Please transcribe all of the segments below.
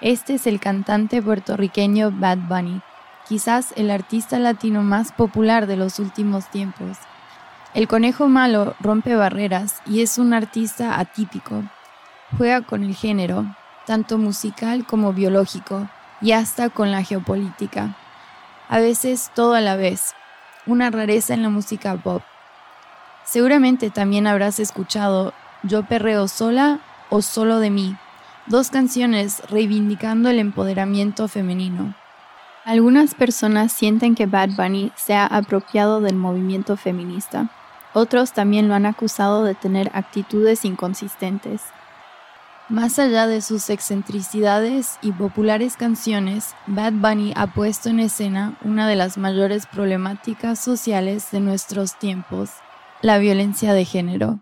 Este es el cantante puertorriqueño Bad Bunny, quizás el artista latino más popular de los últimos tiempos. El conejo malo rompe barreras y es un artista atípico. Juega con el género, tanto musical como biológico, y hasta con la geopolítica. A veces todo a la vez, una rareza en la música pop. Seguramente también habrás escuchado Yo perreo sola o Solo de mí, dos canciones reivindicando el empoderamiento femenino. Algunas personas sienten que Bad Bunny se ha apropiado del movimiento feminista. Otros también lo han acusado de tener actitudes inconsistentes. Más allá de sus excentricidades y populares canciones, Bad Bunny ha puesto en escena una de las mayores problemáticas sociales de nuestros tiempos, la violencia de género.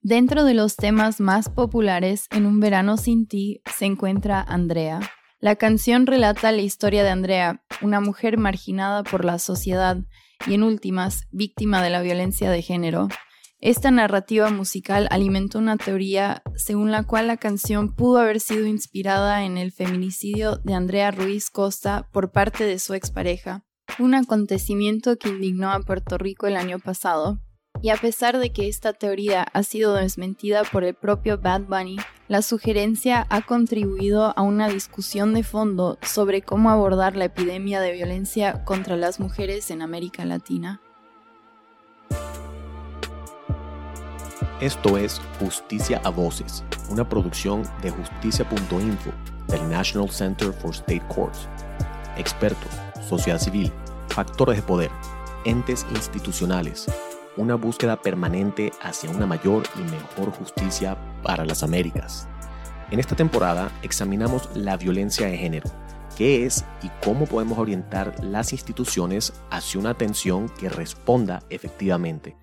Dentro de los temas más populares en Un verano sin ti se encuentra Andrea. La canción relata la historia de Andrea, una mujer marginada por la sociedad y en últimas, víctima de la violencia de género. Esta narrativa musical alimentó una teoría según la cual la canción pudo haber sido inspirada en el feminicidio de Andrea Ruiz Costa por parte de su expareja, un acontecimiento que indignó a Puerto Rico el año pasado. Y a pesar de que esta teoría ha sido desmentida por el propio Bad Bunny, la sugerencia ha contribuido a una discusión de fondo sobre cómo abordar la epidemia de violencia contra las mujeres en América Latina. Esto es Justicia a Voces, una producción de justicia.info del National Center for State Courts. Expertos, sociedad civil, factores de poder, entes institucionales una búsqueda permanente hacia una mayor y mejor justicia para las Américas. En esta temporada examinamos la violencia de género, qué es y cómo podemos orientar las instituciones hacia una atención que responda efectivamente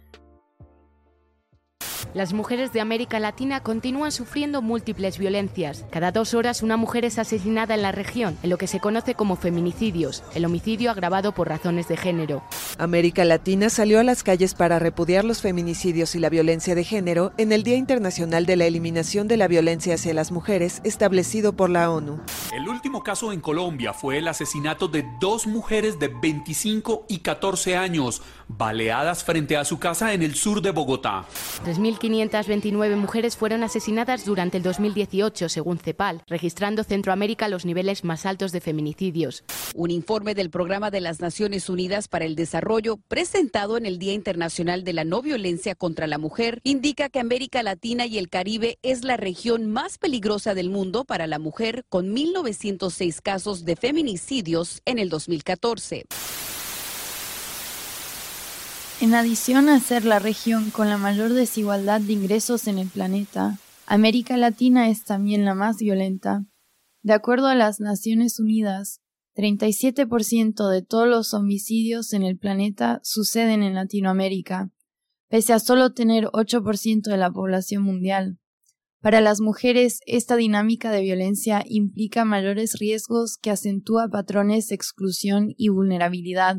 las mujeres de América Latina continúan sufriendo múltiples violencias. Cada dos horas una mujer es asesinada en la región, en lo que se conoce como feminicidios, el homicidio agravado por razones de género. América Latina salió a las calles para repudiar los feminicidios y la violencia de género en el Día Internacional de la Eliminación de la Violencia hacia las Mujeres establecido por la ONU. El último caso en Colombia fue el asesinato de dos mujeres de 25 y 14 años, baleadas frente a su casa en el sur de Bogotá. 529 mujeres fueron asesinadas durante el 2018, según CEPAL, registrando Centroamérica los niveles más altos de feminicidios. Un informe del Programa de las Naciones Unidas para el Desarrollo, presentado en el Día Internacional de la No Violencia contra la Mujer, indica que América Latina y el Caribe es la región más peligrosa del mundo para la mujer, con 1.906 casos de feminicidios en el 2014. En adición a ser la región con la mayor desigualdad de ingresos en el planeta, América Latina es también la más violenta. De acuerdo a las Naciones Unidas, 37% de todos los homicidios en el planeta suceden en Latinoamérica, pese a solo tener 8% de la población mundial. Para las mujeres, esta dinámica de violencia implica mayores riesgos que acentúa patrones de exclusión y vulnerabilidad.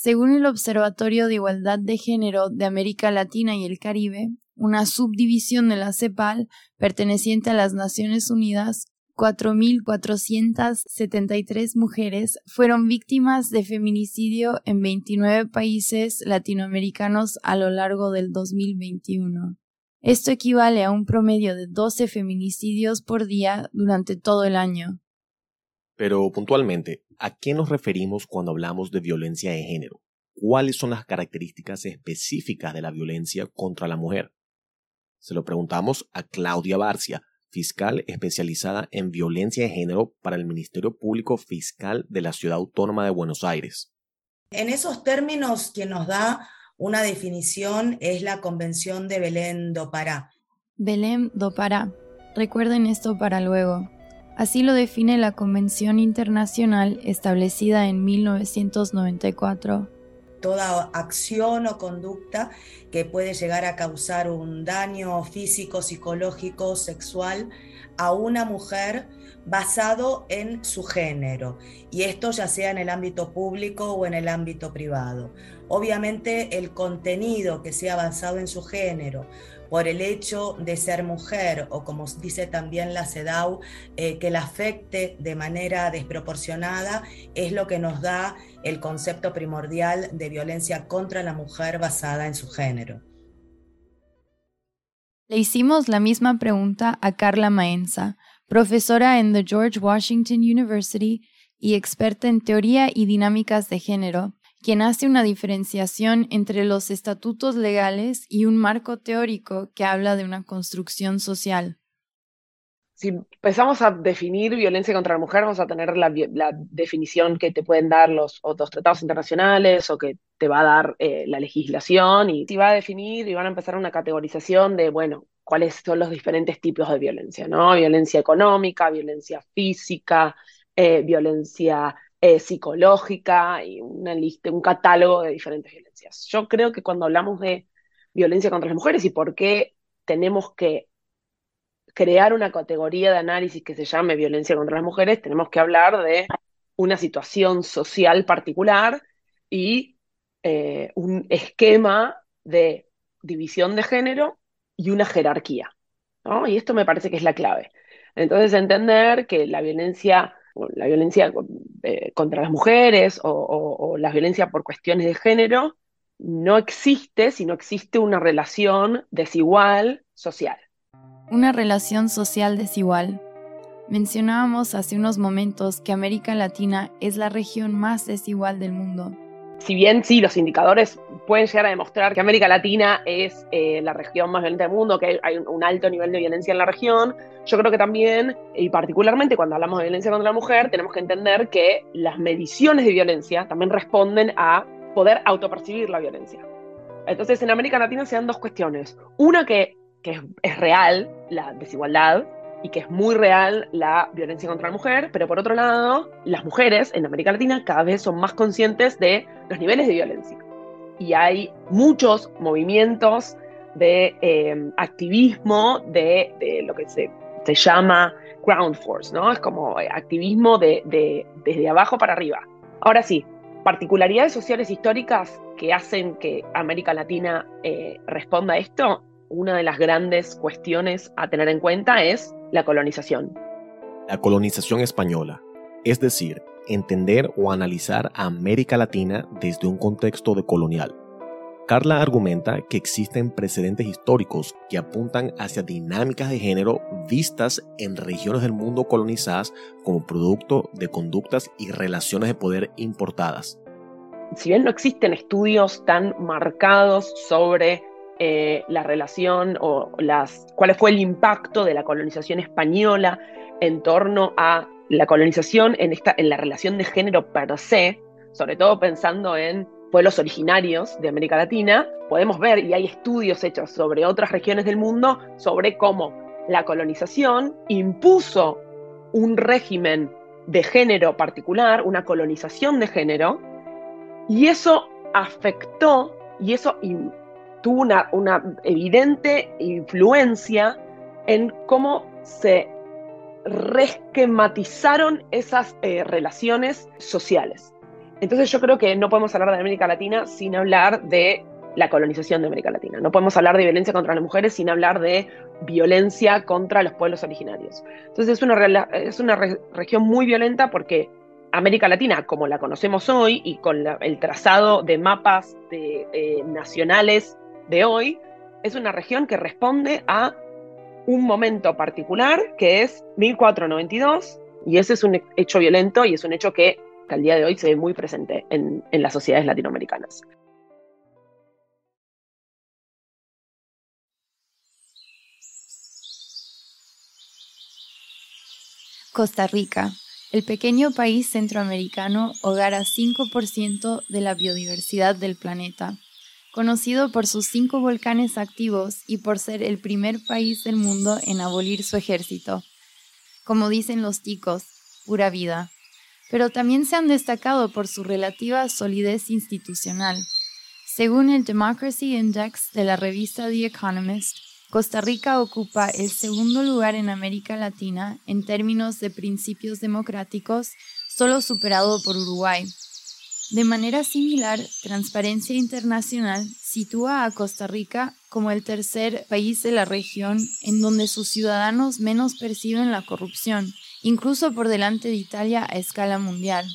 Según el Observatorio de Igualdad de Género de América Latina y el Caribe, una subdivisión de la CEPAL perteneciente a las Naciones Unidas, 4.473 mujeres fueron víctimas de feminicidio en 29 países latinoamericanos a lo largo del 2021. Esto equivale a un promedio de 12 feminicidios por día durante todo el año. Pero puntualmente, ¿a qué nos referimos cuando hablamos de violencia de género? ¿Cuáles son las características específicas de la violencia contra la mujer? Se lo preguntamos a Claudia Barcia, fiscal especializada en violencia de género para el Ministerio Público Fiscal de la Ciudad Autónoma de Buenos Aires. En esos términos, quien nos da una definición es la Convención de Belén do Pará. Belén do Pará. Recuerden esto para luego. Así lo define la Convención Internacional establecida en 1994. Toda acción o conducta que puede llegar a causar un daño físico, psicológico, sexual a una mujer basado en su género, y esto ya sea en el ámbito público o en el ámbito privado. Obviamente el contenido que sea basado en su género, por el hecho de ser mujer o como dice también la CEDAW, eh, que la afecte de manera desproporcionada, es lo que nos da el concepto primordial de violencia contra la mujer basada en su género. Le hicimos la misma pregunta a Carla Maenza, profesora en the George Washington University y experta en teoría y dinámicas de género, quien hace una diferenciación entre los estatutos legales y un marco teórico que habla de una construcción social. Si empezamos a definir violencia contra la mujer, vamos a tener la, definición que te pueden dar los otros tratados internacionales o que te va a dar eh, la legislación y va a definir y van a empezar una categorización de, bueno, cuáles son los diferentes tipos de violencia, ¿no? Violencia económica, violencia física, eh, violencia eh, psicológica y una lista, un catálogo de diferentes violencias. Yo creo que cuando hablamos de violencia contra las mujeres y por qué tenemos que crear una categoría de análisis que se llame violencia contra las mujeres, tenemos que hablar de una situación social particular y eh, un esquema de división de género y una jerarquía. Y esto me parece que es la clave. Entonces, entender que la violencia la violencia eh, contra las mujeres o, la violencia por cuestiones de género, no existe si no existe una relación desigual social. Una relación social desigual. Mencionábamos hace unos momentos que América Latina es la región más desigual del mundo si bien sí, los indicadores pueden llegar a demostrar que América Latina es eh, la región más violenta del mundo, que hay un alto nivel de violencia en la región, yo creo que también, y particularmente cuando hablamos de violencia contra la mujer, tenemos que entender que las mediciones de violencia también responden a poder autopercibir la violencia. Entonces, en América Latina se dan dos cuestiones. Una que, que es real, la desigualdad, y que es muy real la violencia contra la mujer, pero por otro lado, las mujeres en América Latina cada vez son más conscientes de los niveles de violencia. Y hay muchos movimientos de eh, activismo de, lo que se, se, llama ground force, ¿no? Es como activismo de, desde abajo para arriba. Ahora sí, particularidades sociales históricas que hacen que América Latina eh, responda a esto, una de las grandes cuestiones a tener en cuenta es la colonización. La colonización española, es decir, entender o analizar a América Latina desde un contexto de colonial. Carla argumenta que existen precedentes históricos que apuntan hacia dinámicas de género vistas en regiones del mundo colonizadas como producto de conductas y relaciones de poder importadas. Si bien no existen estudios tan marcados sobre eh, la relación o las, cuál fue el impacto de la colonización española en torno a la colonización en, esta, en la relación de género per se, sobre todo pensando en pueblos originarios de América Latina, podemos ver, y hay estudios hechos sobre otras regiones del mundo, sobre cómo la colonización impuso un régimen de género particular, una colonización de género, y eso afectó y eso tuvo una, una evidente influencia en cómo se resquematizaron esas eh, relaciones sociales. Entonces yo creo que no podemos hablar de América Latina sin hablar de la colonización de América Latina. No podemos hablar de violencia contra las mujeres sin hablar de violencia contra los pueblos originarios. Entonces es una, es una región muy violenta porque América Latina, como la conocemos hoy y con el trazado de mapas eh, nacionales de hoy es una región que responde a un momento particular que es 1492 y ese es un hecho violento y es un hecho que, al día de hoy se ve muy presente en, las sociedades latinoamericanas. Costa Rica, el pequeño país centroamericano hogar a 5% de la biodiversidad del planeta conocido por sus cinco volcanes activos y por ser el primer país del mundo en abolir su ejército. Como dicen los ticos, pura vida. Pero también se han destacado por su relativa solidez institucional. Según el Democracy Index de la revista The Economist, Costa Rica ocupa el segundo lugar en América Latina en términos de principios democráticos, solo superado por Uruguay. De manera similar, Transparencia Internacional sitúa a Costa Rica como el tercer país de la región en donde sus ciudadanos menos perciben la corrupción, incluso por delante de Italia a escala mundial.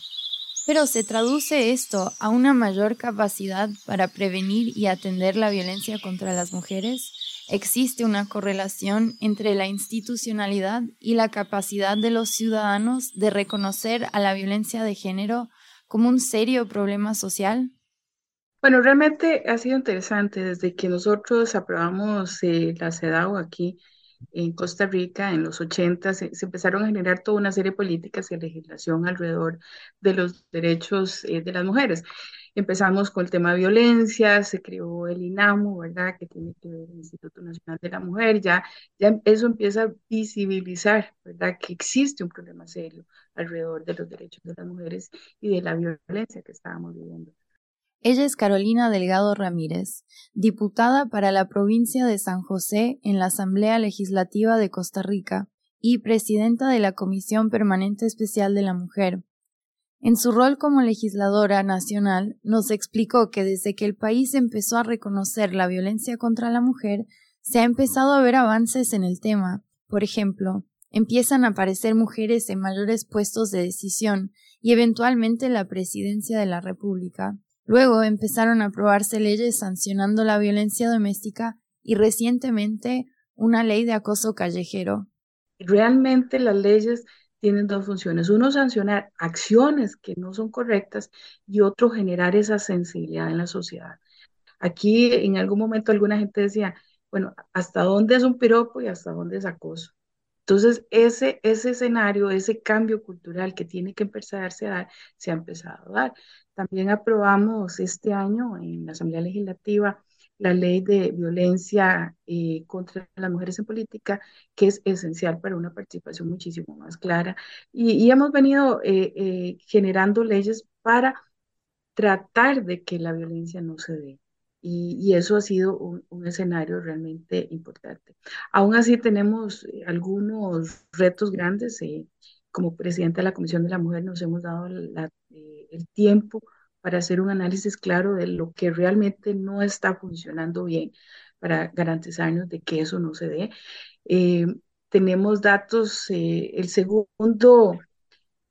Pero se traduce esto a una mayor capacidad para prevenir y atender la violencia contra las mujeres. Existe una correlación entre la institucionalidad y la capacidad de los ciudadanos de reconocer a la violencia de género como un serio problema social? Bueno, realmente ha sido interesante desde que nosotros aprobamos eh, la CEDAW aquí en Costa Rica en los 80 se, empezaron a generar toda una serie de políticas y legislación alrededor de los derechos eh, de las mujeres. Empezamos con el tema de violencia, se creó el INAMU, ¿verdad? Que tiene que ver el Instituto Nacional de la Mujer, ya, ya eso empieza a visibilizar, ¿verdad? Que existe un problema serio alrededor de los derechos de las mujeres y de la violencia que estábamos viviendo. Ella es Carolina Delgado Ramírez, diputada para la provincia de San José en la Asamblea Legislativa de Costa Rica y presidenta de la Comisión Permanente Especial de la Mujer. En su rol como legisladora nacional, nos explicó que desde que el país empezó a reconocer la violencia contra la mujer, se ha empezado a ver avances en el tema. Por ejemplo, empiezan a aparecer mujeres en mayores puestos de decisión y eventualmente la presidencia de la República. Luego empezaron a aprobarse leyes sancionando la violencia doméstica y recientemente una ley de acoso callejero. Realmente las leyes tienen dos funciones. Uno, sancionar acciones que no son correctas y otro, generar esa sensibilidad en la sociedad. Aquí en algún momento alguna gente decía, bueno, ¿hasta dónde es un piropo y hasta dónde es acoso? Entonces, ese, ese escenario, ese cambio cultural que tiene que empezarse a dar, se ha empezado a dar. También aprobamos este año en la Asamblea Legislativa la ley de violencia eh, contra las mujeres en política, que es esencial para una participación muchísimo más clara. Y, hemos venido eh, eh, generando leyes para tratar de que la violencia no se dé. Y, eso ha sido un, un, escenario realmente importante. Aún así tenemos algunos retos grandes. como presidenta de la Comisión de la Mujer nos hemos dado la, el tiempo para hacer un análisis claro de lo que realmente no está funcionando bien para garantizarnos de que eso no se dé. Eh, tenemos datos, eh, el segundo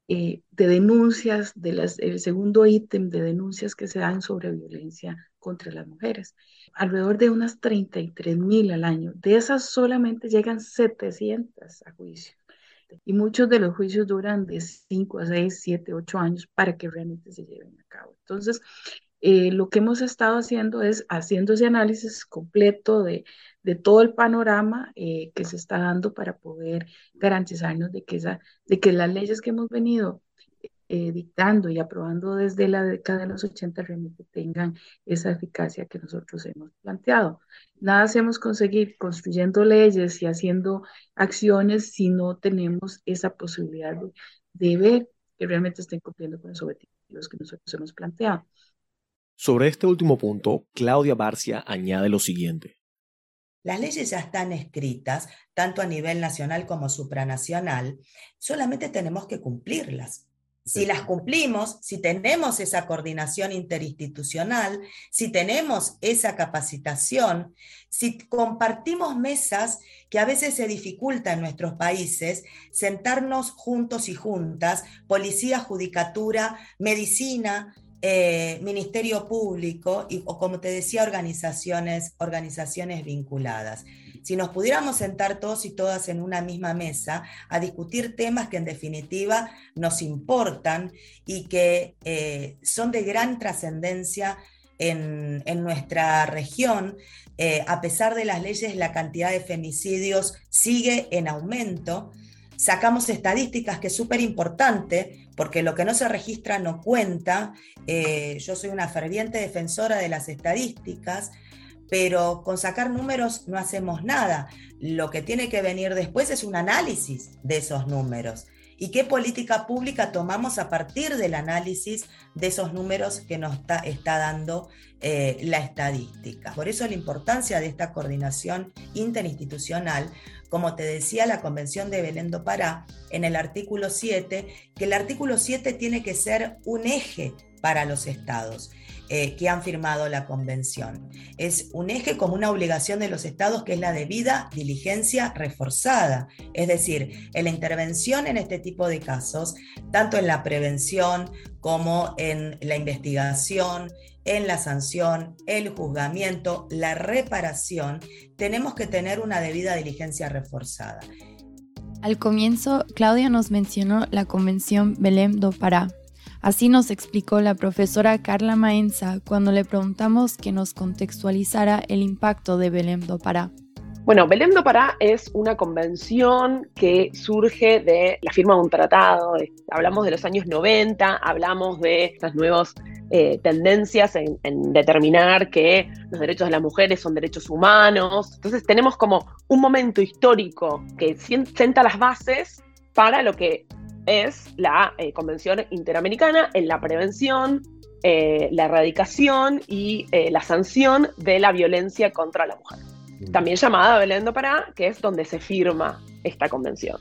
eh, de denuncias, el segundo ítem de denuncias que se dan sobre violencia contra las mujeres, alrededor de unas 33 mil al año. De esas solamente llegan 700 a juicio. Y muchos de los juicios duran de 5 a 6, 7, 8 años para que realmente se lleven a cabo. Entonces, eh, lo que hemos estado haciendo es haciendo ese análisis completo de, de todo el panorama eh, que se está dando para poder garantizarnos de que, esa, de que las leyes que hemos venido eh, dictando y aprobando desde la década de los 80 realmente tengan esa eficacia que nosotros hemos planteado. Nada hacemos conseguir construyendo leyes y haciendo acciones si no tenemos esa posibilidad de, ver que realmente estén cumpliendo con los objetivos que nosotros hemos planteado. Sobre este último punto, Claudia Barcia añade lo siguiente. Las leyes ya están escritas, tanto a nivel nacional como supranacional, solamente tenemos que cumplirlas. Si las cumplimos, si tenemos esa coordinación interinstitucional, si tenemos esa capacitación, si compartimos mesas que a veces se dificulta en nuestros países, sentarnos juntos y juntas, policía, judicatura, medicina, eh, Ministerio Público y, o como te decía, organizaciones, organizaciones vinculadas si nos pudiéramos sentar todos y todas en una misma mesa a discutir temas que en definitiva nos importan y que eh, son de gran trascendencia en, nuestra región, eh, a pesar de las leyes, la cantidad de femicidios sigue en aumento. Sacamos estadísticas que es súper importante, porque lo que no se registra no cuenta. Eh, yo soy una ferviente defensora de las estadísticas pero con sacar números no hacemos nada. Lo que tiene que venir después es un análisis de esos números y qué política pública tomamos a partir del análisis de esos números que nos está, dando eh, la estadística. Por eso la importancia de esta coordinación interinstitucional, como te decía la Convención de Belén do Pará en el artículo 7, que el artículo 7 tiene que ser un eje para los estados. Eh, que han firmado la convención. Es un eje como una obligación de los estados que es la debida diligencia reforzada, es decir, en la intervención en este tipo de casos, tanto en la prevención como en la investigación, en la sanción, el juzgamiento, la reparación, tenemos que tener una debida diligencia reforzada. Al comienzo, Claudia nos mencionó la Convención Belém do Pará, Así nos explicó la profesora Carla Maenza cuando le preguntamos que nos contextualizara el impacto de Belém do Pará. Bueno, Belém do Pará es una convención que surge de la firma de un tratado. Hablamos de los años 90, hablamos de estas nuevas eh, tendencias en, en, determinar que los derechos de las mujeres son derechos humanos. Entonces tenemos como un momento histórico que sienta las bases para lo que es la eh, Convención Interamericana en la prevención, eh, la erradicación y eh, la sanción de la violencia contra la mujer. Mm. También llamada Belén do Pará, que es donde se firma esta convención.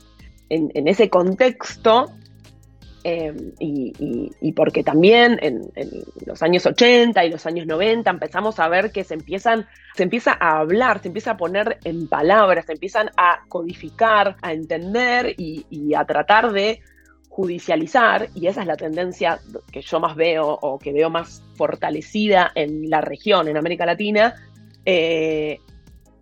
En, ese contexto, em, y, porque también en, los años 80 y los años 90 empezamos a ver que se empiezan, se empieza a hablar, se empieza a poner en palabras, se empiezan a codificar, a entender y a tratar de judicializar, y esa es la tendencia que yo más veo o que veo más fortalecida en la región, en América Latina, eh,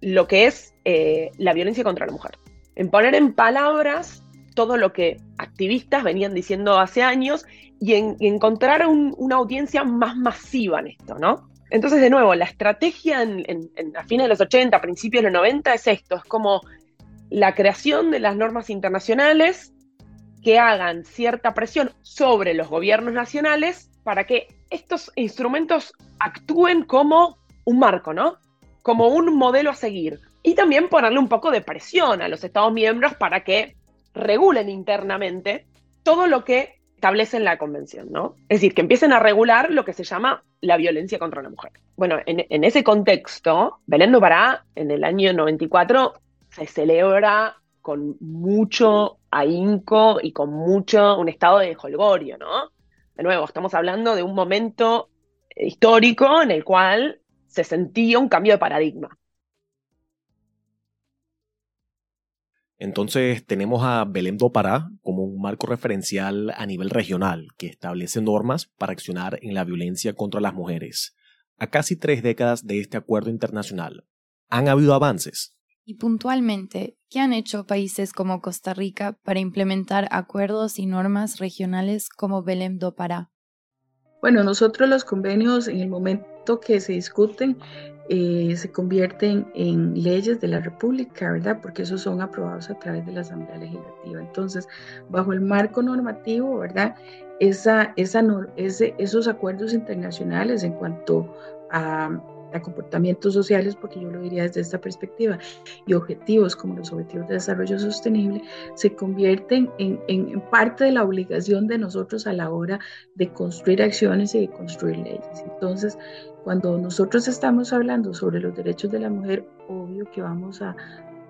lo que es eh, la violencia contra la mujer. En poner en palabras todo lo que activistas venían diciendo hace años y en, encontrar una audiencia más masiva en esto, ¿no? Entonces, de nuevo, la estrategia en, a fines de los 80, principios de los 90 es esto, es como la creación de las normas internacionales que hagan cierta presión sobre los gobiernos nacionales para que estos instrumentos actúen como un marco, ¿no? Como un modelo a seguir. Y también ponerle un poco de presión a los Estados miembros para que regulen internamente todo lo que establece en la convención, ¿no? Es decir, que empiecen a regular lo que se llama la violencia contra la mujer. Bueno, en, ese contexto, Belén Pará, en el año 94, se celebra con mucho ahínco y con mucho un estado de holgorio, ¿no? De nuevo, estamos hablando de un momento histórico en el cual se sentía un cambio de paradigma. Entonces tenemos a Belém do Pará como un marco referencial a nivel regional que establece normas para accionar en la violencia contra las mujeres. A casi tres décadas de este acuerdo internacional, ¿han habido avances? Y puntualmente, ¿qué han hecho países como Costa Rica para implementar acuerdos y normas regionales como Belém do Pará? Bueno, nosotros los convenios en el momento que se discuten eh, se convierten en leyes de la República, ¿verdad? Porque esos son aprobados a través de la Asamblea Legislativa. Entonces, bajo el marco normativo, ¿verdad? Esa, esa, esos acuerdos internacionales en cuanto a a comportamientos sociales, porque yo lo diría desde esta perspectiva, y objetivos como los objetivos de desarrollo sostenible, se convierten en, en, parte de la obligación de nosotros a la hora de construir acciones y de construir leyes. Entonces, cuando nosotros estamos hablando sobre los derechos de la mujer, obvio que vamos a,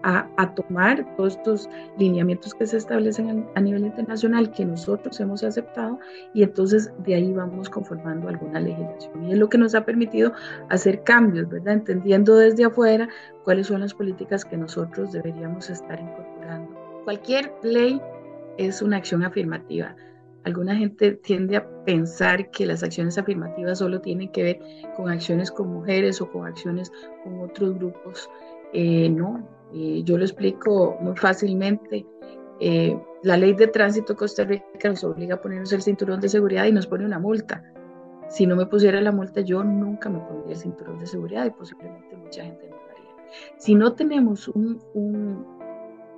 a, tomar todos estos lineamientos que se establecen a, nivel internacional que nosotros hemos aceptado y entonces de ahí vamos conformando alguna legislación. Y es lo que nos ha permitido hacer cambios, ¿verdad? Entendiendo desde afuera cuáles son las políticas que nosotros deberíamos estar incorporando. Cualquier ley es una acción afirmativa. Alguna gente tiende a pensar que las acciones afirmativas solo tienen que ver con acciones con mujeres o con acciones con otros grupos. Eh, no, eh, yo lo explico muy fácilmente. Eh, la ley de tránsito Costa Rica nos obliga a ponernos el cinturón de seguridad y nos pone una multa. Si no me pusiera la multa, yo nunca me pondría el cinturón de seguridad y posiblemente mucha gente no lo haría. Si no tenemos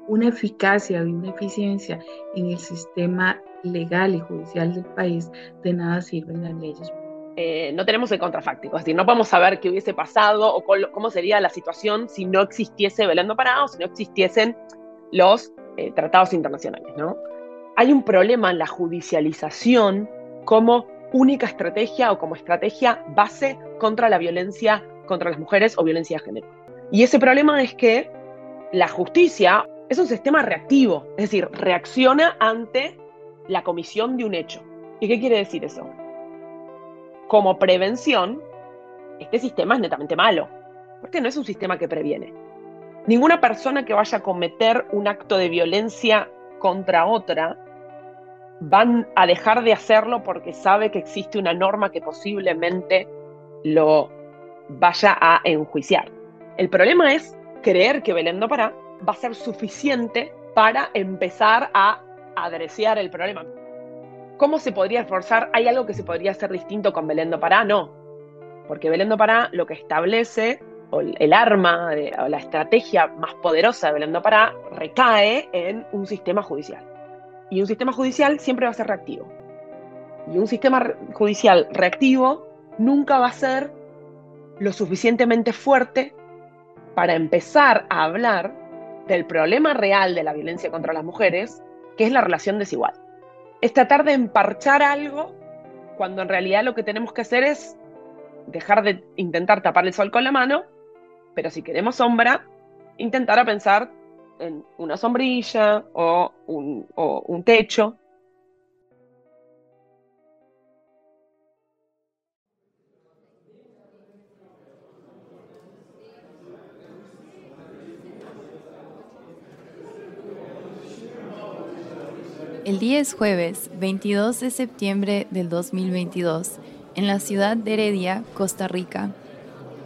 una eficacia y una eficiencia en el sistema legal y judicial del país, de nada sirven las leyes eh, no tenemos el contrafáctico, es decir, no podemos saber qué hubiese pasado o cómo sería la situación si no existiese Belén do Pará o si no existiesen los eh, tratados internacionales, ¿no? hay un problema en la judicialización como única estrategia o como estrategia base contra la violencia contra las mujeres o violencia de género. Y ese problema es que la justicia es un sistema reactivo, es decir, reacciona ante la comisión de un hecho. ¿Y qué quiere decir eso? Como prevención, este sistema es netamente malo, porque no es un sistema que previene. Ninguna persona que vaya a cometer un acto de violencia contra otra van a dejar de hacerlo porque sabe que existe una norma que posiblemente lo vaya a enjuiciar. El problema es creer que Belén do Pará va a ser suficiente para empezar a adreciar el problema. ¿Cómo se podría esforzar? ¿Hay algo que se podría hacer distinto con Belén do Pará? No. Porque Belén do Pará lo que establece, o el arma, o la estrategia más poderosa de Belén do Pará, recae en un sistema judicial. Y un sistema judicial siempre va a ser reactivo. Y un sistema judicial reactivo nunca va a ser lo suficientemente fuerte para empezar a hablar del problema real de la violencia contra las mujeres, que es la relación desigual. Es tratar de emparchar algo cuando en realidad lo que tenemos que hacer es dejar de intentar tapar el sol con la mano, pero si queremos sombra, intentar pensar en una sombrilla o un techo. El día es jueves 22 de septiembre del 2022 en la ciudad de Heredia, Costa Rica.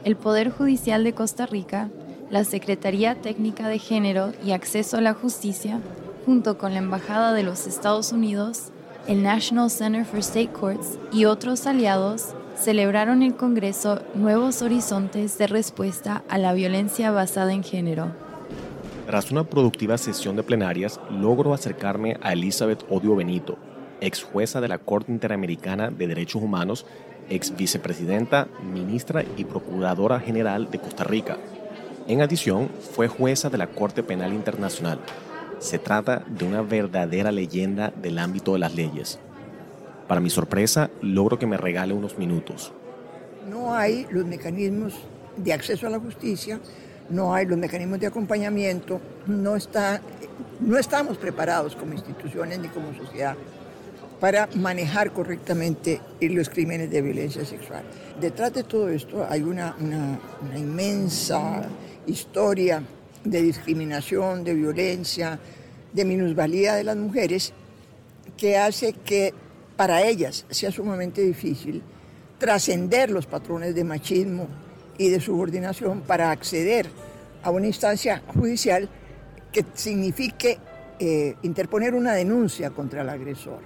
El Poder Judicial de Costa Rica la Secretaría Técnica de Género y Acceso a la Justicia, junto con la Embajada de los Estados Unidos, el National Center for State Courts y otros aliados, celebraron el Congreso Nuevos Horizontes de Respuesta a la Violencia Basada en Género. Tras una productiva sesión de plenarias, logro acercarme a Elizabeth Odio Benito, ex jueza de la Corte Interamericana de Derechos Humanos, ex vicepresidenta, ministra y procuradora general de Costa Rica, en adición, fue jueza de la Corte Penal Internacional. Se trata de una verdadera leyenda del ámbito de las leyes. Para mi sorpresa, logro que me regale unos minutos. No hay los mecanismos de acceso a la justicia, no hay los mecanismos de acompañamiento, no, está, no estamos preparados como instituciones ni como sociedad para manejar correctamente los crímenes de violencia sexual. Detrás de todo esto hay una, una, una inmensa historia de discriminación, de violencia, de minusvalía de las mujeres, que hace que para ellas sea sumamente difícil trascender los patrones de machismo y de subordinación para acceder a una instancia judicial que signifique eh, interponer una denuncia contra el agresor.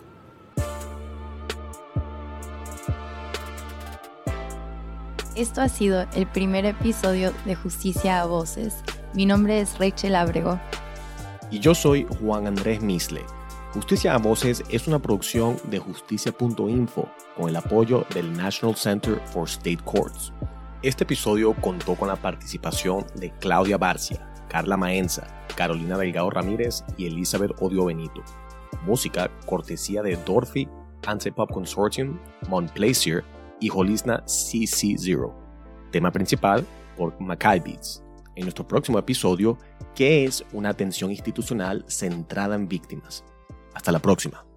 Esto ha sido el primer episodio de Justicia a Voces. Mi nombre es Rachel Abrego. Y yo soy Juan Andrés Misle. Justicia a Voces es una producción de justicia.info con el apoyo del National Center for State Courts. Este episodio contó con la participación de Claudia Barcia, Carla Maenza, Carolina Delgado Ramírez y Elizabeth Odio Benito. Música cortesía de Dorothy, Antipop Consortium, Montplaisir y Holisna CC0. Tema principal por Mackay Beats. En nuestro próximo episodio, ¿qué es una atención institucional centrada en víctimas? Hasta la próxima.